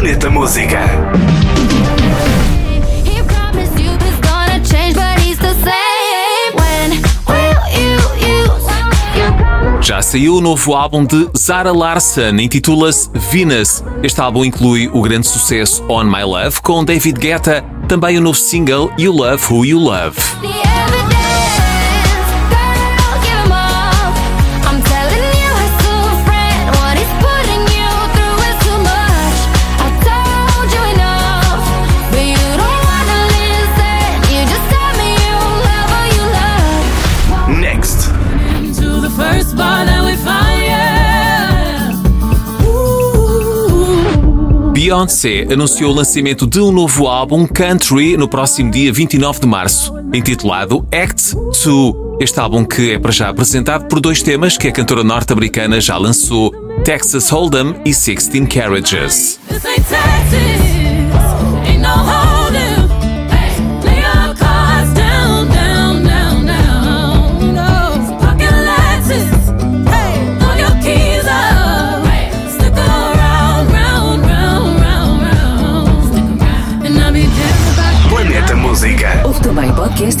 Planeta Música. Já saiu o novo álbum de Zara Larsson, intitula-se Venus. Este álbum inclui o grande sucesso On My Love com David Guetta, também o novo single You Love Who You Love. Beyoncé anunciou o lançamento de um novo álbum Country no próximo dia 29 de março, intitulado Act 2. Este álbum que é para já apresentado por dois temas que a cantora norte-americana já lançou, Texas Hold'em e 16 Carriages. my podcast